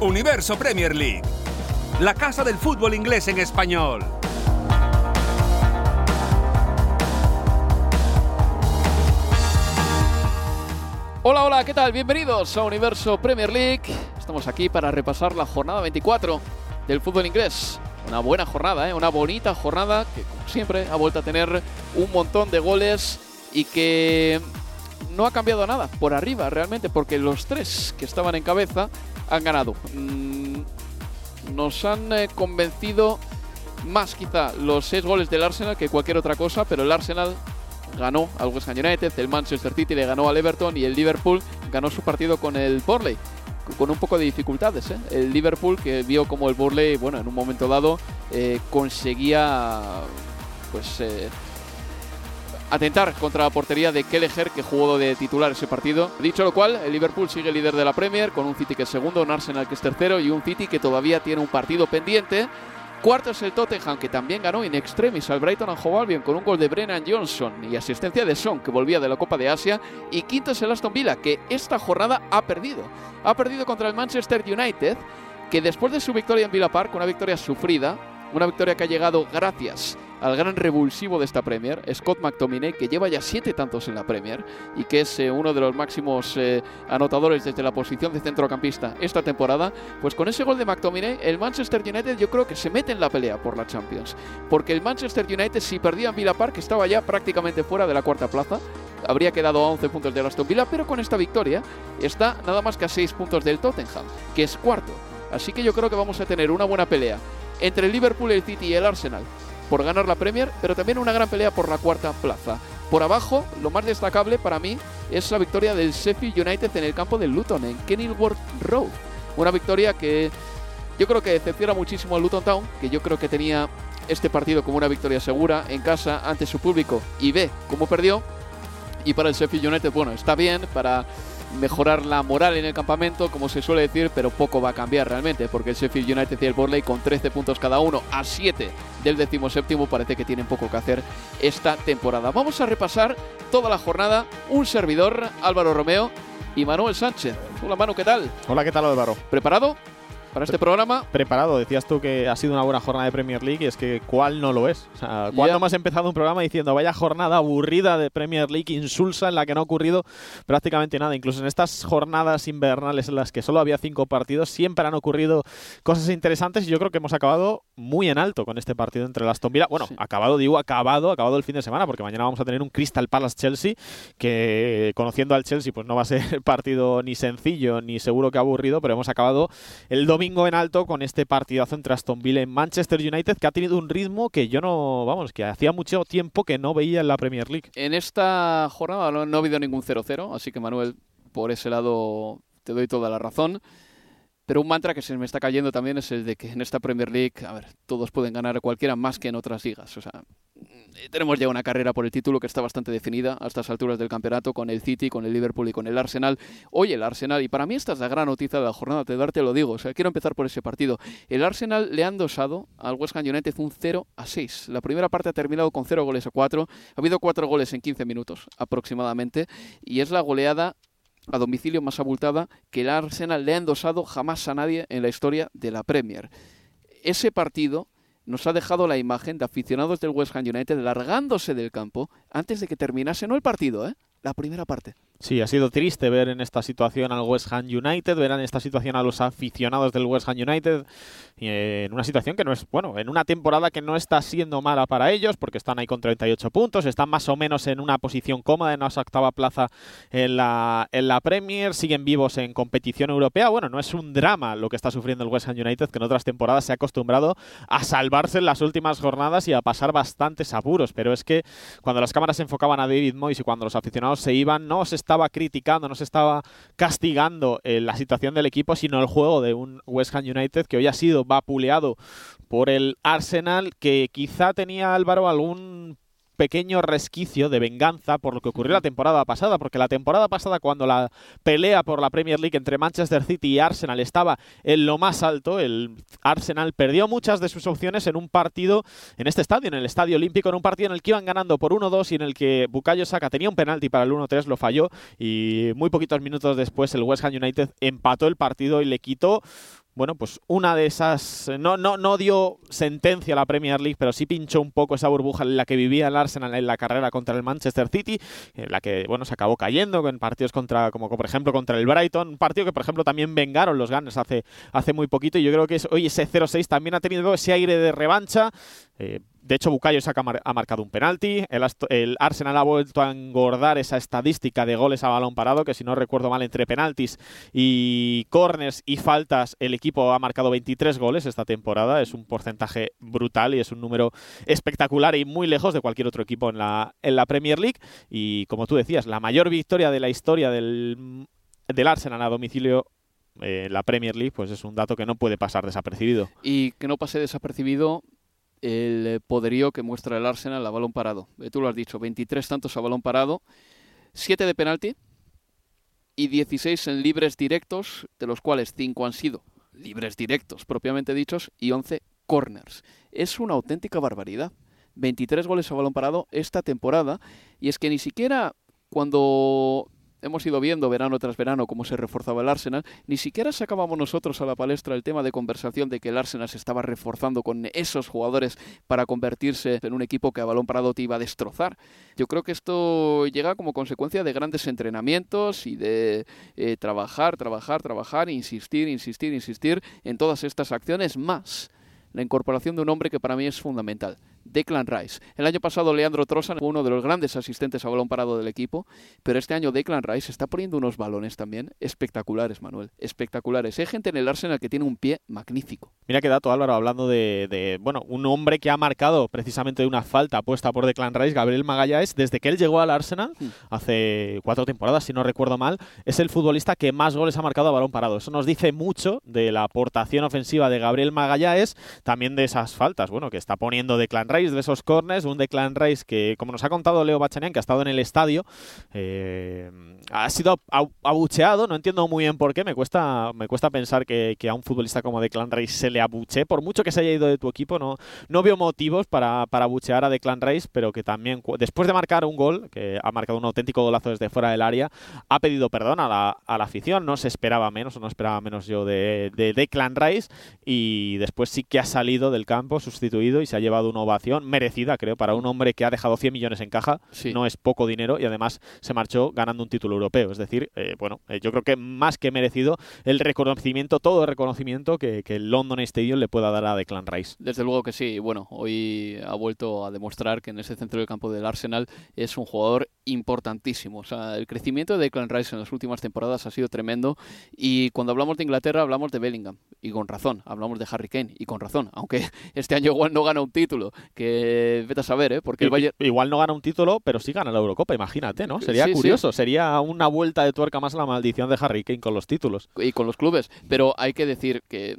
Universo Premier League, la casa del fútbol inglés en español. Hola, hola, ¿qué tal? Bienvenidos a Universo Premier League. Estamos aquí para repasar la jornada 24 del fútbol inglés. Una buena jornada, ¿eh? una bonita jornada que, como siempre, ha vuelto a tener un montón de goles y que no ha cambiado nada por arriba realmente, porque los tres que estaban en cabeza han ganado. Mm, nos han eh, convencido más quizá los seis goles del Arsenal que cualquier otra cosa, pero el Arsenal ganó al West Ham United, el Manchester City le ganó al Everton y el Liverpool ganó su partido con el Burnley con un poco de dificultades. ¿eh? El Liverpool que vio como el Burnley, bueno, en un momento dado eh, conseguía pues eh, atentar contra la portería de Kelleher que jugó de titular ese partido. Dicho lo cual, el Liverpool sigue líder de la Premier con un City que es segundo, un Arsenal que es tercero y un City que todavía tiene un partido pendiente. Cuarto es el Tottenham, que también ganó in extremis al Brighton and Hove Albion con un gol de Brennan Johnson y asistencia de Son, que volvía de la Copa de Asia. Y quinto es el Aston Villa, que esta jornada ha perdido. Ha perdido contra el Manchester United, que después de su victoria en Villa Park, una victoria sufrida, una victoria que ha llegado gracias al gran revulsivo de esta Premier, Scott McTominay, que lleva ya siete tantos en la Premier y que es eh, uno de los máximos eh, anotadores desde la posición de centrocampista esta temporada, pues con ese gol de McTominay, el Manchester United yo creo que se mete en la pelea por la Champions. Porque el Manchester United, si perdía en Villa Park, estaba ya prácticamente fuera de la cuarta plaza. Habría quedado a 11 puntos de Aston Villa, pero con esta victoria está nada más que a 6 puntos del Tottenham, que es cuarto. Así que yo creo que vamos a tener una buena pelea entre el Liverpool, el City y el Arsenal por ganar la Premier, pero también una gran pelea por la cuarta plaza. Por abajo, lo más destacable para mí es la victoria del Sheffield United en el campo del Luton, en Kenilworth Road. Una victoria que yo creo que decepciona muchísimo al Luton Town, que yo creo que tenía este partido como una victoria segura en casa ante su público y ve cómo perdió. Y para el Sheffield United, bueno, está bien para mejorar la moral en el campamento, como se suele decir, pero poco va a cambiar realmente, porque el Sheffield United y el Borley con 13 puntos cada uno a 7 del decimoséptimo parece que tienen poco que hacer esta temporada. Vamos a repasar toda la jornada. Un servidor, Álvaro Romeo y Manuel Sánchez. Hola Manu, ¿qué tal? Hola, ¿qué tal Álvaro? ¿Preparado? Para este programa. Preparado, decías tú que ha sido una buena jornada de Premier League y es que ¿cuál no lo es? O sea, ¿cuándo hemos empezado un programa diciendo vaya jornada aburrida de Premier League, insulsa, en la que no ha ocurrido prácticamente nada? Incluso en estas jornadas invernales en las que solo había cinco partidos, siempre han ocurrido cosas interesantes y yo creo que hemos acabado muy en alto con este partido entre las Villa. Bueno, acabado, digo, acabado, acabado el fin de semana, porque mañana vamos a tener un Crystal Palace Chelsea, que conociendo al Chelsea, pues no va a ser partido ni sencillo ni seguro que aburrido, pero hemos acabado el domingo domingo en alto con este partidazo entre Aston Villa y Manchester United que ha tenido un ritmo que yo no, vamos, que hacía mucho tiempo que no veía en la Premier League. En esta jornada no, no ha habido ningún 0-0, así que Manuel, por ese lado te doy toda la razón. Pero un mantra que se me está cayendo también es el de que en esta Premier League, a ver, todos pueden ganar cualquiera más que en otras ligas. O sea, eh, tenemos ya una carrera por el título que está bastante definida a estas alturas del campeonato con el City, con el Liverpool y con el Arsenal. Hoy el Arsenal, y para mí esta es la gran noticia de la jornada, te darte lo digo, o sea, quiero empezar por ese partido. El Arsenal le han dosado al West Ham United un 0 a 6. La primera parte ha terminado con 0 goles a 4. Ha habido 4 goles en 15 minutos aproximadamente y es la goleada a domicilio más abultada que el Arsenal le ha endosado jamás a nadie en la historia de la Premier. Ese partido nos ha dejado la imagen de aficionados del West Ham United largándose del campo antes de que terminase no el partido, ¿eh? la primera parte. Sí, ha sido triste ver en esta situación al West Ham United, ver en esta situación a los aficionados del West Ham United, en una situación que no es, bueno, en una temporada que no está siendo mala para ellos, porque están ahí con 38 puntos, están más o menos en una posición cómoda en esa octava plaza en la, en la Premier, siguen vivos en competición europea. Bueno, no es un drama lo que está sufriendo el West Ham United, que en otras temporadas se ha acostumbrado a salvarse en las últimas jornadas y a pasar bastantes apuros, pero es que cuando las cámaras se enfocaban a David Moyes y cuando los aficionados se iban, no se estaba criticando, no se estaba castigando eh, la situación del equipo, sino el juego de un West Ham United que hoy ha sido vapuleado por el Arsenal, que quizá tenía Álvaro algún pequeño resquicio de venganza por lo que ocurrió la temporada pasada, porque la temporada pasada cuando la pelea por la Premier League entre Manchester City y Arsenal estaba en lo más alto, el Arsenal perdió muchas de sus opciones en un partido en este estadio, en el Estadio Olímpico, en un partido en el que iban ganando por 1-2 y en el que Bukayo Saka tenía un penalti para el 1-3, lo falló y muy poquitos minutos después el West Ham United empató el partido y le quitó bueno, pues una de esas, no, no, no dio sentencia a la Premier League, pero sí pinchó un poco esa burbuja en la que vivía el Arsenal en la carrera contra el Manchester City, en la que, bueno, se acabó cayendo en partidos contra, como por ejemplo contra el Brighton, un partido que por ejemplo también vengaron los Gunners hace, hace muy poquito y yo creo que es, hoy ese 0-6 también ha tenido ese aire de revancha, eh, de hecho, Bukayo Saka ha marcado un penalti. El, Arsenal ha vuelto a engordar esa estadística de goles a balón parado, que si no recuerdo mal, entre penaltis y corners y faltas, el equipo ha marcado 23 goles esta temporada. Es un porcentaje brutal y es un número espectacular y muy lejos de cualquier otro equipo en la, Premier League. Y como tú decías, la mayor victoria de la historia del, Arsenal a domicilio eh, en la Premier League, pues es un dato que no puede pasar desapercibido. Y que no pase desapercibido el eh, poderío que muestra el Arsenal a balón parado. Eh, tú lo has dicho, 23 tantos a balón parado, 7 de penalti y 16 en libres directos, de los cuales 5 han sido libres directos propiamente dichos y 11 corners. Es una auténtica barbaridad. 23 goles a balón parado esta temporada y es que ni siquiera cuando hemos ido viendo verano tras verano cómo se reforzaba el Arsenal, ni siquiera sacábamos nosotros a la palestra el tema de conversación de que el Arsenal se estaba reforzando con esos jugadores para convertirse en un equipo que a balón parado te iba a destrozar. Yo creo que esto llega como consecuencia de grandes entrenamientos y de eh, trabajar, trabajar, trabajar, insistir, insistir, insistir en todas estas acciones más la incorporación de un hombre que para mí es fundamental, Declan Rice. El año pasado Leandro Trossard fue uno de los grandes asistentes a balón parado del equipo, pero este año Declan Rice está poniendo unos balones también espectaculares, Manuel, espectaculares. Hay gente en el Arsenal que tiene un pie magnífico. Mira qué dato, Álvaro, hablando de, bueno, un hombre que ha marcado precisamente de una falta puesta por Declan Rice, Gabriel Magallanes, desde que él llegó al Arsenal, hmm. hace cuatro temporadas, si no recuerdo mal, es el futbolista que más goles ha marcado a balón parado. Eso nos dice mucho de la aportación ofensiva de Gabriel Magallanes, también de esas faltas, bueno, que está poniendo Declan Rice de esos corners, un Declan Rice que, como nos ha contado Leo Bachanian, que ha estado en el estadio, eh, ha sido abucheado, no entiendo muy bien por qué, me cuesta, me cuesta pensar que, a un futbolista como Declan Rice se le abuche, por mucho que se haya ido de tu equipo, no, no veo motivos para, para abuchear a Declan Rice, pero que también, después de marcar un gol, que ha marcado un auténtico golazo desde fuera del área, ha pedido perdón a la, a la afición, no se esperaba menos, o no esperaba menos yo de, de Declan Rice, y después sí que ha salido del campo, sustituido, y se ha llevado una ovación merecida, creo, para un hombre que ha dejado 100 millones en caja. No es poco dinero y además se marchó ganando un título europeo. Es decir, eh, bueno, eh, yo creo que más que merecido el reconocimiento, todo el reconocimiento que, el London Stadium le pueda dar a Declan Rice. Desde luego que sí. Bueno, hoy ha vuelto a demostrar que en ese centro del campo del Arsenal es un jugador importantísimo. O sea, el crecimiento de Declan Rice en las últimas temporadas ha sido tremendo y cuando hablamos de Inglaterra hablamos de Bellingham y con razón. Hablamos de Harry Kane y con razón. Aunque este año igual no gana un título, que vete a saber, ¿eh? Porque Igual no gana un título, pero sí gana la Eurocopa, imagínate, ¿no? Sería curioso, sería una vuelta de tuerca más a la maldición de Harry Kane con los títulos. Y con los clubes, pero hay que decir que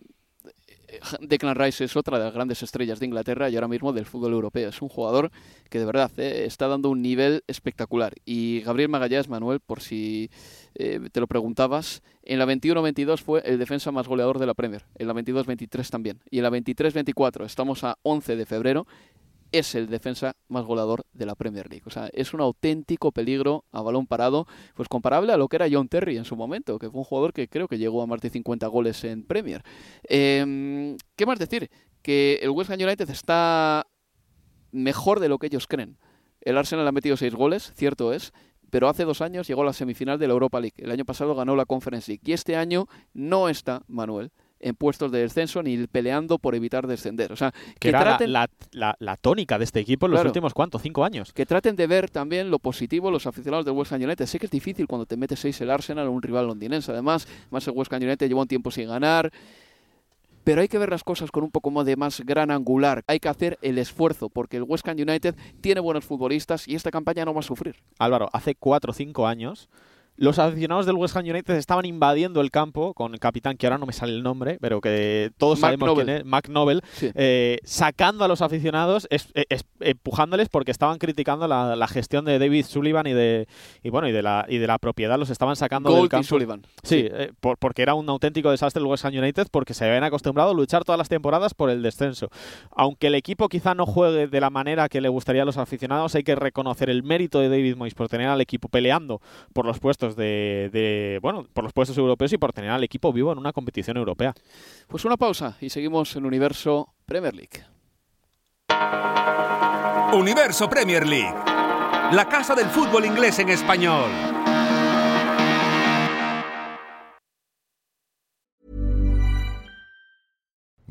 Declan Rice es otra de las grandes estrellas de Inglaterra y ahora mismo del fútbol europeo. Es un jugador que de verdad eh, está dando un nivel espectacular. Y Gabriel Magallanes, Manuel, por si eh, te lo preguntabas, en la 21-22 fue el defensa más goleador de la Premier. En la 22-23 también. Y en la 23-24, estamos a 11 de febrero, es el defensa más goleador de la Premier League. O sea, es un auténtico peligro a balón parado, pues comparable a lo que era John Terry en su momento, que fue un jugador que creo que llegó a más de 50 goles en Premier. Em, ¿Qué más decir? que el West Ham United está mejor de lo que ellos creen. El Arsenal ha metido seis goles, cierto es, pero hace dos años llegó a la semifinal de la Europa League. El año pasado ganó la Conference League. Y este año no está, Manuel, en puestos de descenso ni peleando por evitar descender. O sea, que, era la, tónica de este equipo en los últimos, ¿cuántos? ¿Cinco años? Que traten de ver también lo positivo los aficionados del West Ham United. Sé que es difícil cuando te metes seis el Arsenal o un rival londinense. Además, más el West Ham United lleva un tiempo sin ganar pero hay que ver las cosas con un poco más de más gran angular. Hay que hacer el esfuerzo, porque el West Ham United tiene buenos futbolistas y esta campaña no va a sufrir. Álvaro, hace cuatro o cinco años los aficionados del West Ham United estaban invadiendo el campo con el capitán, que ahora no me sale el nombre, pero que todos sabemos quién es, Mac Nobel, eh, sacando a los aficionados, empujándoles porque estaban criticando la, gestión de David Sullivan y de y bueno y de la y de la propiedad, los estaban sacando del campo. Sullivan. Sí, eh, porque era un auténtico desastre el West Ham United porque se habían acostumbrado a luchar todas las temporadas por el descenso. Aunque el equipo quizá no juegue de la manera que le gustaría a los aficionados, hay que reconocer el mérito de David Moyes por tener al equipo peleando por los puestos de, bueno, por los puestos europeos y por tener al equipo vivo en una competición europea. Pues una pausa y seguimos en Universo Premier League. Universo Premier League, la casa del fútbol inglés en español.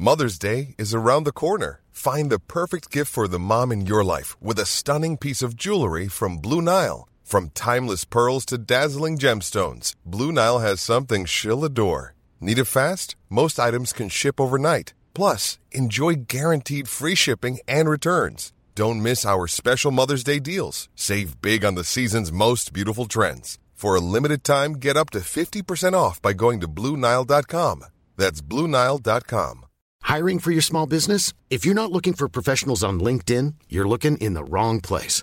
Mother's Day is around the corner. Find the perfect gift for the mom in your life with a stunning piece of jewelry from Blue Nile. From timeless pearls to dazzling gemstones, Blue Nile has something she'll adore. Need it fast? Most items can ship overnight. Plus, enjoy guaranteed free shipping and returns. Don't miss our special Mother's Day deals. Save big on the season's most beautiful trends. For a limited time, get up to 50% off by going to BlueNile.com. That's BlueNile.com. Hiring for your small business? If you're not looking for professionals on LinkedIn, you're looking in the wrong place.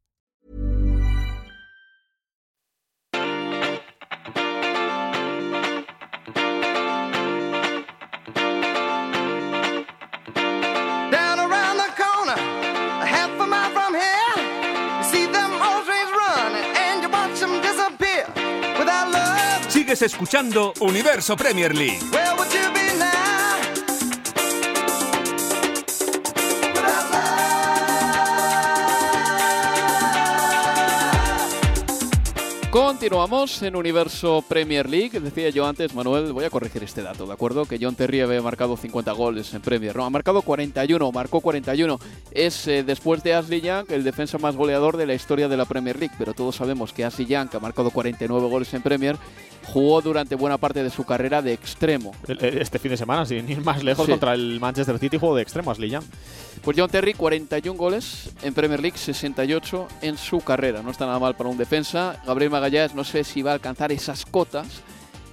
ACAST. escuchando Universo Premier League. Continuamos en Universo Premier League. Decía yo antes, Manuel, voy a corregir este dato, ¿de acuerdo? Que John Terry había marcado 50 goles en Premier. No, ha marcado 41, marcó 41. Es eh, después de Ashley Young el defensa más goleador de la historia de la Premier League. Pero todos sabemos que Ashley Young, que ha marcado 49 goles en Premier, jugó durante buena parte de su carrera de extremo. Este fin de semana, sin ir más lejos, contra el Manchester City jugó de extremo Ashley Young. Pues John Terry, 41 goles en Premier League, 68 en su carrera. No está nada mal para un defensa. Gabriel Magallanes no sé si va a alcanzar esas cotas,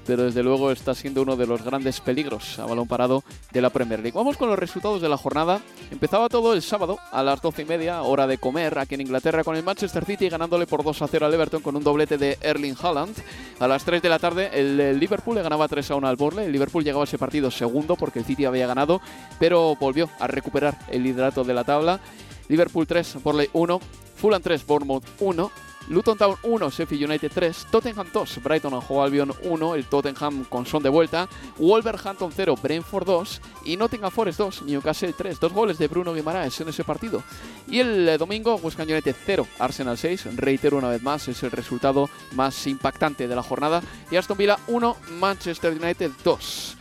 pero desde luego está siendo uno de los grandes peligros a balón parado de la Premier League. Vamos con los resultados de la jornada. Empezaba todo el sábado a las 12 y media, hora de comer, aquí en Inglaterra, con el Manchester City ganándole por 2 a 0 al Everton con un doblete de Erling Haaland. A las 3 de la tarde, el, Liverpool le ganaba 3 a 1 al Borle. El Liverpool llegaba a ese partido segundo porque el City había ganado, pero volvió a recuperar el liderato de la tabla. Liverpool 3, Borley 1, Fulham 3, Bournemouth 1. Luton Town 1, Sheffield United 3, Tottenham 2, Brighton and Albion 1, el Tottenham con son de vuelta, Wolverhampton 0, Brentford 2 y Nottingham Forest 2, Newcastle 3, dos goles de Bruno Guimaraes en ese partido. Y el eh, domingo, West Ham United 0, Arsenal 6, reitero una vez más, es el resultado más impactante de la jornada, y Aston Villa 1, Manchester United 2.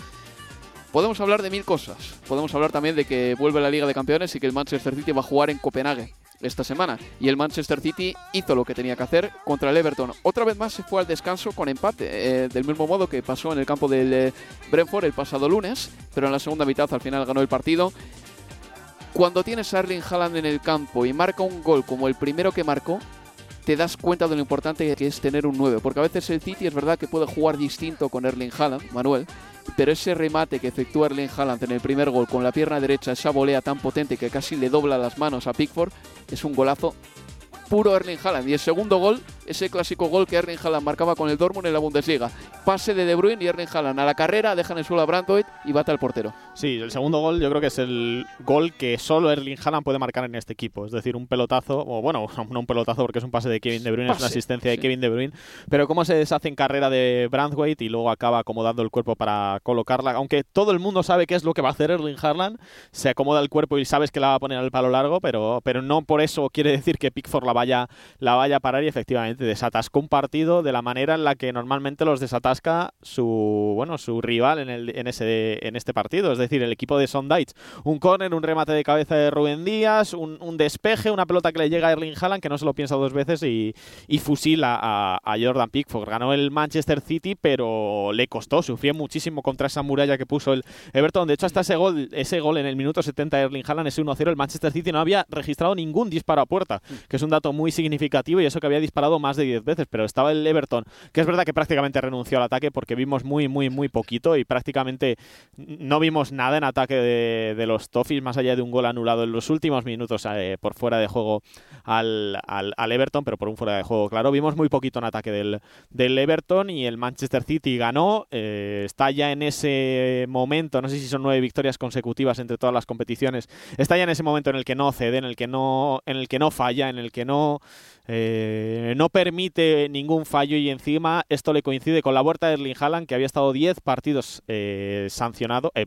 Podemos hablar de mil cosas. Podemos hablar también de que vuelve la Liga de Campeones y que el Manchester City va a jugar en Copenhague esta semana. Y el Manchester City hizo lo que tenía que hacer contra el Everton. Otra vez más se fue al descanso con empate, eh, del mismo modo que pasó en el campo del eh, Brentford el pasado lunes, pero en la segunda mitad al final ganó el partido. Cuando tienes a Erling Haaland en el campo y marca un gol como el primero que marcó, te das cuenta de lo importante que es tener un 9. Porque a veces el City es verdad que puede jugar distinto con Erling Haaland, Manuel, pero ese remate que efectúa Erling Haaland en el primer gol con la pierna derecha, esa volea tan potente que casi le dobla las manos a Pickford, es un golazo puro Erling Haaland. Y el segundo gol, ese clásico gol que Erling Haaland marcaba con el Dortmund en la Bundesliga. Pase de De Bruyne y Erling Haaland a la carrera, dejan el suelo a Brandoit y bate al portero. Sí, el segundo gol yo creo que es el gol que solo Erling Haaland puede marcar en este equipo. Es decir, un pelotazo, o bueno, no un pelotazo porque es un pase de Kevin De Bruyne, es una asistencia de Kevin De Bruyne. Pero cómo se deshace en carrera de Branthwaite y luego acaba acomodando el cuerpo para colocarla. Aunque todo el mundo sabe qué es lo que va a hacer Erling Haaland, se acomoda el cuerpo y sabes que la va a poner al palo largo, pero, pero no por eso quiere decir que Pickford la vaya, la vaya a parar y efectivamente desatascó un partido de la manera en la que normalmente los desatasca su bueno su rival en, el, en, ese, en este partido, es decir, el equipo de Sondaich. Un córner, un remate de cabeza de Rubén Díaz, un, un, despeje, una pelota que le llega a Erling Haaland que no se lo piensa dos veces y, y fusila a, a, Jordan Pickford. Ganó el Manchester City, pero le costó, sufrió muchísimo contra esa muralla que puso el Everton. De hecho, hasta ese gol, ese gol en el minuto 70 de Erling Haaland, ese 1-0, el Manchester City no había registrado ningún disparo a puerta, que es un dato muy significativo y eso que había disparado más de 10 veces, pero estaba el Everton, que es verdad que prácticamente renunció al ataque porque vimos muy, muy, muy poquito y prácticamente no vimos nada en ataque de, de los Toffees, más allá de un gol anulado en los últimos minutos eh, por fuera de juego al, al, al, Everton, pero por un fuera de juego, claro. Vimos muy poquito en ataque del, del Everton y el Manchester City ganó, eh, está ya en ese momento, no sé si son nueve victorias consecutivas entre todas las competiciones, está ya en ese momento en el que no cede, en el que no, en el que no falla, en el que no eh, no permite ningún fallo y encima esto le coincide con la vuelta de Erling Haaland que había estado 10 partidos eh, sancionado, eh,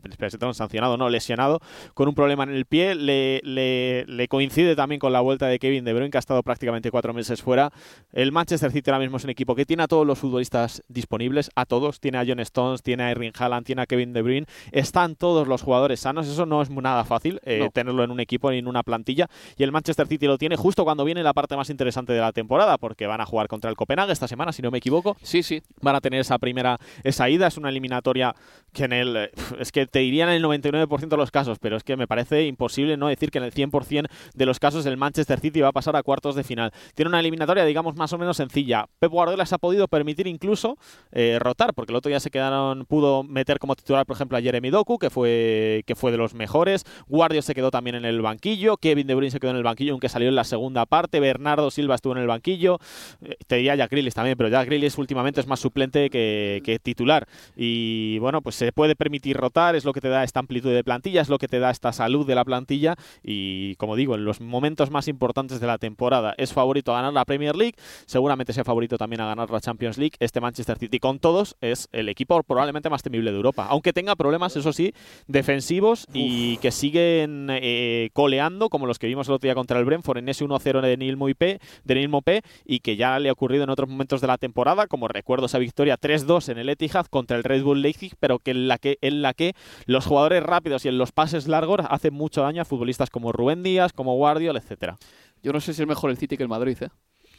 sancionado, no, lesionado con un problema en el pie, le, le, le, coincide también con la vuelta de Kevin De Bruyne que ha estado prácticamente cuatro meses fuera. El Manchester City ahora mismo es un equipo que tiene a todos los futbolistas disponibles, a todos, tiene a John Stones, tiene a Erling Haaland, tiene a Kevin De Bruyne, están todos los jugadores sanos, eso no es nada fácil eh, no. tenerlo en un equipo ni en una plantilla. Y el Manchester City lo tiene justo cuando viene la parte más interesante de la temporada, porque van a jugar contra el Copenhague esta semana, si no me equivoco. Sí, sí. Van a tener esa primera, esa ida, es una eliminatoria que en el, es que te dirían en el 99% de los casos, pero es que me parece imposible no decir que en el 100% de los casos el Manchester City va a pasar a cuartos de final. Tiene una eliminatoria, digamos, más o menos sencilla. Pep Guardiola se ha podido permitir incluso eh, rotar, porque el otro día se quedaron, pudo meter como titular, por ejemplo, a Jeremy Doku, que fue, que fue de los mejores. Guardio se quedó también en el banquillo. Kevin De Bruyne se quedó en el banquillo, aunque salió en la segunda parte. Bernardo Silva estuvo en el banquillo. Eh, te diría Jack Grealish también, pero Jack Grealish últimamente es más suplente que, que, titular. Y bueno, pues se puede permitir rotar, es lo que te da esta amplitud de plantilla, es lo que te da esta salud de la plantilla. Y como digo, en los momentos más importantes de la temporada es favorito a ganar la Premier League, seguramente sea favorito también a ganar la Champions League. Este Manchester City con todos es el equipo probablemente más temible de Europa, aunque tenga problemas, eso sí, defensivos Uf. y que siguen eh, coleando, como los que vimos el otro día contra el Brentford en ese 1-0 de Neil Mopé, de Neil Mopé y que ya le ha ocurrido en otros momentos de la temporada, como recuerdo esa victoria 3-2 en el Etihad contra el Red Bull Leipzig, pero que en la que en la que los jugadores rápidos y en los pases largos hacen mucho daño a futbolistas como Rubén Díaz, como Guardiola, etcétera. Yo no sé si es mejor el City que el Madrid, ¿eh?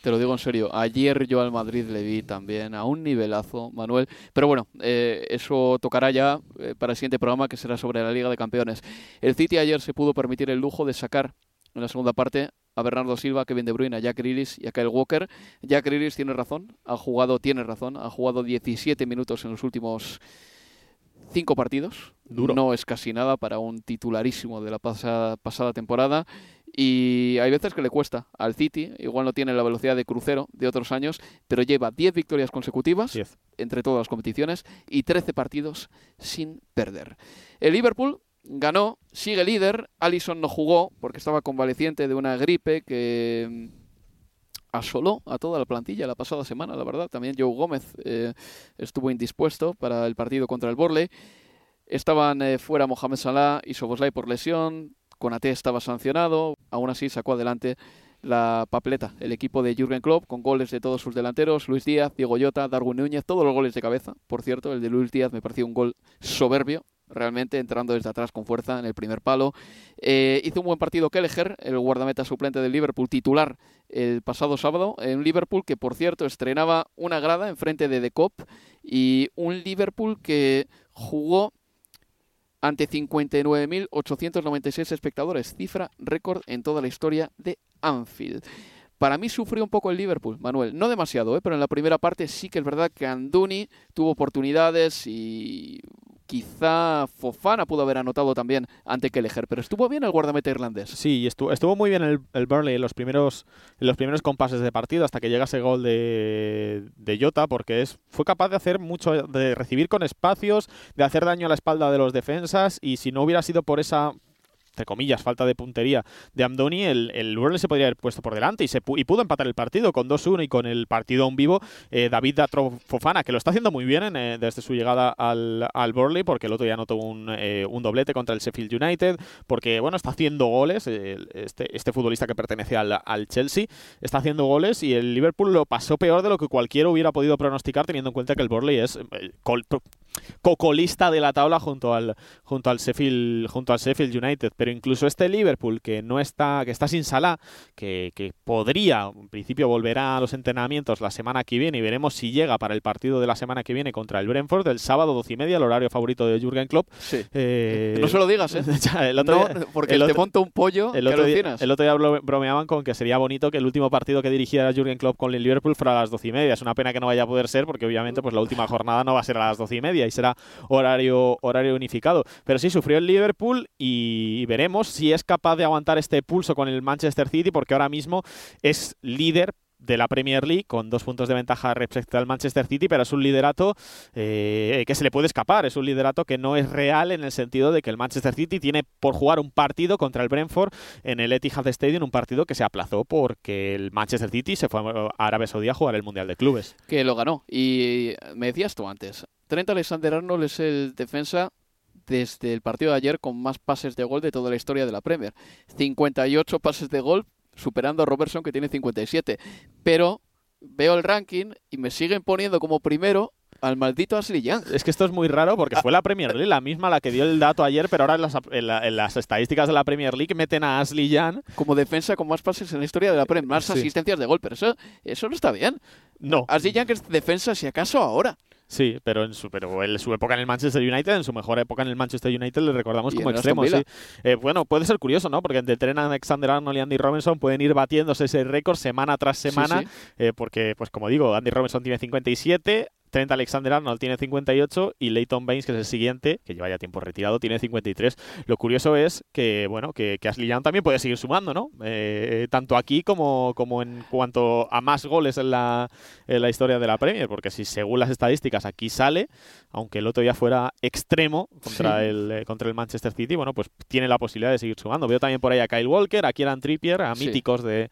Te lo digo en serio. Ayer yo al Madrid le vi también a un nivelazo, Manuel. Pero bueno, eh, eso tocará ya eh, para el siguiente programa que será sobre la Liga de Campeones. El City ayer se pudo permitir el lujo de sacar en la segunda parte a Bernardo Silva, Kevin De Bruyne, a Jack Grealish y a Kyle Walker. Jack Grealish tiene razón, ha jugado, tiene razón, ha jugado 17 minutos en los últimos cinco partidos. Duro. No es casi nada para un titularísimo de la pasada, pasada temporada. Y hay veces que le cuesta al City, igual no tiene la velocidad de crucero de otros años, pero lleva 10 victorias consecutivas Diez. entre todas las competiciones y 13 partidos sin perder. El Liverpool ganó, sigue líder, Allison no jugó porque estaba convaleciente de una gripe que mm, asoló a toda la plantilla la pasada semana, la verdad. También Joe Gómez eh, estuvo indispuesto para el partido contra el Borley. Estaban eh, fuera Mohamed Salah y Soboslai por lesión. Conate estaba sancionado. Aún así sacó adelante la papeleta el equipo de Jürgen Klopp con goles de todos sus delanteros, Luis Díaz, Diego Llota, Darwin Núñez, todos los goles de cabeza. Por cierto, el de Luis Díaz me pareció un gol soberbio, realmente entrando desde atrás con fuerza en el primer palo. Eh, hizo un buen partido Kelleher, el guardameta suplente del Liverpool, titular el pasado sábado, en Liverpool que por cierto estrenaba una grada enfrente de The Cop y un Liverpool que jugó ante 59.896 espectadores, cifra récord en toda la historia de Anfield. Para mí sufrió un poco el Liverpool, Manuel. No demasiado, ¿eh? pero en la primera parte sí que es verdad que Anduni tuvo oportunidades y quizá Fofana pudo haber anotado también ante Kelleher, pero estuvo bien el guardameta irlandés. Sí, estuvo, estuvo muy bien el, el, Burnley en los primeros en los primeros compases de partido hasta que llega ese gol de, de Jota, porque es, fue capaz de hacer mucho, de recibir con espacios, de hacer daño a la espalda de los defensas y si no hubiera sido por esa entre comillas, falta de puntería de Amdoni, el, el Burnley se podría haber puesto por delante y, se y pudo empatar el partido con 2-1 y con el partido aún vivo eh, David Datro Fofana, que lo está haciendo muy bien eh, desde su llegada al, al Burnley, porque el otro ya anotó un, eh, un doblete contra el Sheffield United, porque bueno, está haciendo goles, este, este futbolista que pertenece al, al, Chelsea, está haciendo goles y el Liverpool lo pasó peor de lo que cualquiera hubiera podido pronosticar, teniendo en cuenta que el Burnley es cocolista de la tabla junto al, junto al Sheffield, junto al Sheffield United pero incluso este Liverpool que no está, que está sin Salah, que, que, podría, en principio volverá a los entrenamientos la semana que viene y veremos si llega para el partido de la semana que viene contra el Brentford el sábado 12 y media, el horario favorito de Jürgen Klopp. Sí. Eh, no se lo digas, ¿eh? el otro no, porque el otro, te monta un pollo el otro, día, el otro día bromeaban con que sería bonito que el último partido que dirigiera Jürgen Klopp con el Liverpool fuera a las 12 y media. Es una pena que no vaya a poder ser porque obviamente pues la última jornada no va a ser a las 12 y media y será horario, horario unificado. Pero sí sufrió el Liverpool y veremos si es capaz de aguantar este pulso con el Manchester City porque ahora mismo es líder de la Premier League con dos puntos de ventaja respecto al Manchester City, pero es un liderato eh, que se le puede escapar, es un liderato que no es real en el sentido de que el Manchester City tiene por jugar un partido contra el Brentford en el Etihad Stadium, un partido que se aplazó porque el Manchester City se fue a Arabia Saudí a jugar el Mundial de Clubes. Que lo ganó. Y me decías tú antes, Trent Alexander-Arnold es el defensa desde el partido de ayer con más pases de gol de toda la historia de la Premier. 58 pases de gol, superando a Robertson que tiene 57. Pero veo el ranking y me siguen poniendo como primero al maldito Ashley Young. Es que esto es muy raro porque fue la Premier League, la misma la que dio el dato ayer, pero ahora en las, en, la, en las estadísticas de la Premier League meten a Ashley Young como defensa con más pases en la historia de la Premier, más sí. asistencias de gol, pero eso, eso no está bien. No. Ashley Young es defensa si acaso ahora. Sí, pero en su, pero en su época en el Manchester United, en su mejor época en el Manchester United, le recordamos como extremo. Sí. Eh, bueno, puede ser curioso, ¿no? Porque entre Trent Alexander Arnold y Andy Robinson pueden ir batiéndose ese récord semana tras semana, sí, sí. Eh, porque, pues como digo, Andy Robinson tiene 57, Trent Alexander-Arnold tiene 58 y Leighton Baines, que es el siguiente, que lleva ya tiempo retirado, tiene 53. Lo curioso es que, bueno, que, que Ashley Young también puede seguir sumando, ¿no? Eh, tanto aquí como, como en cuanto a más goles en la, en la historia de la Premier, porque si según las estadísticas aquí sale, aunque el otro día fuera extremo contra, sí. el, eh, contra el Manchester City, bueno, pues tiene la posibilidad de seguir sumando. Veo también por ahí a Kyle Walker, a Kieran Trippier, a míticos sí. de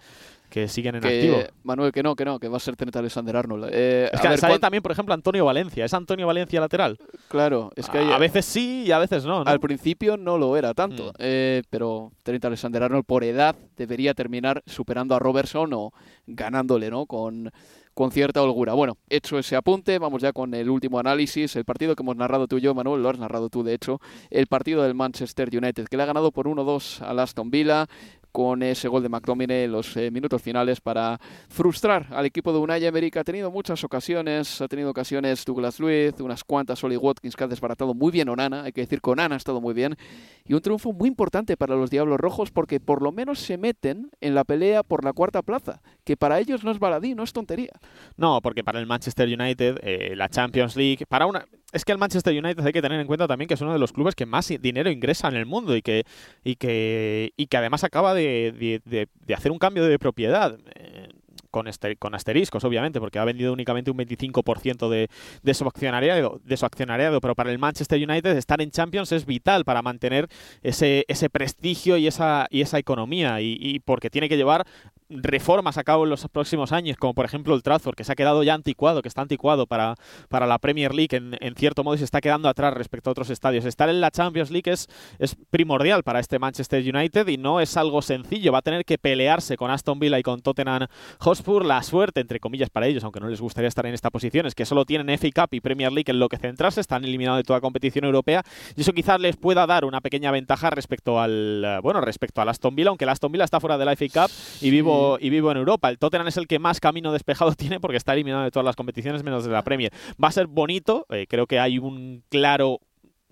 que siguen en que, activo. Manuel, que no, que no, que va a ser Trent Alexander Arnold. Eh, es que sale cuando... también, por ejemplo, Antonio Valencia. ¿Es Antonio Valencia lateral? Claro, es que a, hay, a veces sí y a veces no. ¿no? Al principio no lo era tanto, mm. eh, pero Trent Alexander Arnold por edad debería terminar superando a Robertson o ganándole, ¿no? Con con cierta holgura. Bueno, hecho ese apunte, vamos ya con el último análisis. El partido que hemos narrado tú y yo, Manuel, lo has narrado tú, de hecho. El partido del Manchester United, que le ha ganado por 1-2 al Aston Villa con ese gol de McTominay en los eh, minutos finales para frustrar al equipo de Unai Emery que ha tenido muchas ocasiones, ha tenido ocasiones Douglas Luiz, unas cuantas Oli Watkins que ha desbaratado muy bien Onana, hay que decir que Onana ha estado muy bien y un triunfo muy importante para los Diablos Rojos porque por lo menos se meten en la pelea por la cuarta plaza, que para ellos no es baladí, no es tontería. No, porque para el Manchester United eh, la Champions League, para una es que el Manchester United hay que tener en cuenta también que es uno de los clubes que más dinero ingresa en el mundo y que, y que, y que además acaba de, de, hacer un cambio de propiedad. Eh, con, este, con asteriscos, obviamente, porque ha vendido únicamente un 25% de, de, su accionariado, de su accionariado, pero para el Manchester United estar en Champions es vital para mantener ese, ese prestigio y esa, y esa economía, y, y porque tiene que llevar reformas a cabo en los próximos años, como por ejemplo el Trafford, que se ha quedado ya anticuado, que está anticuado para, para la Premier League en, cierto modo y se está quedando atrás respecto a otros estadios. Estar en la Champions League es, es primordial para este Manchester United y no es algo sencillo. Va a tener que pelearse con Aston Villa y con Tottenham Hotspur. La suerte, entre comillas, para ellos, aunque no les gustaría estar en esta posición, es que solo tienen FA Cup y Premier League en lo que centrarse, están eliminados de toda competición europea y eso quizás les pueda dar una pequeña ventaja respecto al bueno respecto al Aston Villa, aunque el Aston Villa está fuera de la FA Cup y vivo y vivo en Europa. El Tottenham es el que más camino despejado tiene porque está eliminado de todas las competiciones menos de la Premier. Va a ser bonito, eh, creo que hay un claro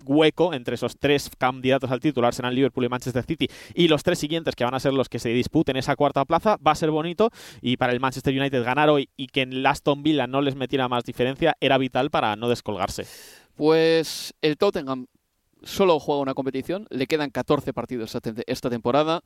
hueco entre esos tres candidatos al título, Arsenal, Liverpool y Manchester City, y los tres siguientes que van a ser los que se disputen esa cuarta plaza, va a ser bonito y para el Manchester United ganar hoy y que en Aston Villa no les metiera más diferencia era vital para no descolgarse. Pues el Tottenham solo juega una competición, le quedan 14 partidos esta temporada.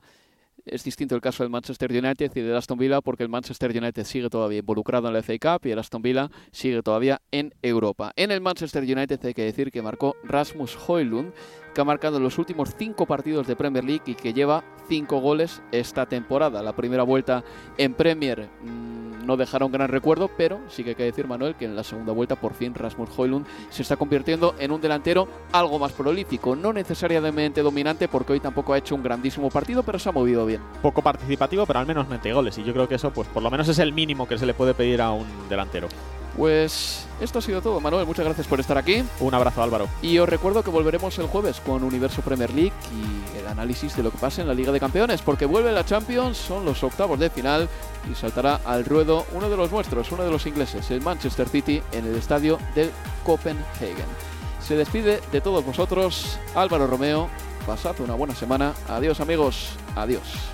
Es distinto el caso del Manchester United y del Aston Villa porque el Manchester United sigue todavía involucrado en la FA Cup y el Aston Villa sigue todavía en Europa. En el Manchester United hay que decir que marcó Rasmus Højlund, que ha marcado los últimos cinco partidos de Premier League y que lleva cinco goles esta temporada. La primera vuelta en Premier mmm, no dejaron gran recuerdo, pero sí que hay que decir, Manuel, que en la segunda vuelta por fin Rasmus Højlund se está convirtiendo en un delantero algo más prolífico, no necesariamente dominante porque hoy tampoco ha hecho un grandísimo partido, pero se ha movido bien. Poco participativo, pero al menos mete goles y yo creo que eso pues por lo menos es el mínimo que se le puede pedir a un delantero. Pues esto ha sido todo, Manuel. Muchas gracias por estar aquí. Un abrazo, Álvaro. Y os recuerdo que volveremos el jueves con Universo Premier League y el análisis de lo que pasa en la Liga de Campeones, porque vuelve la Champions, son los octavos de final y saltará al ruedo uno de los nuestros, uno de los ingleses, el Manchester City, en el estadio del Copenhagen. Se despide de todos vosotros Álvaro Romeo. Pasad una buena semana. Adiós, amigos. Adiós.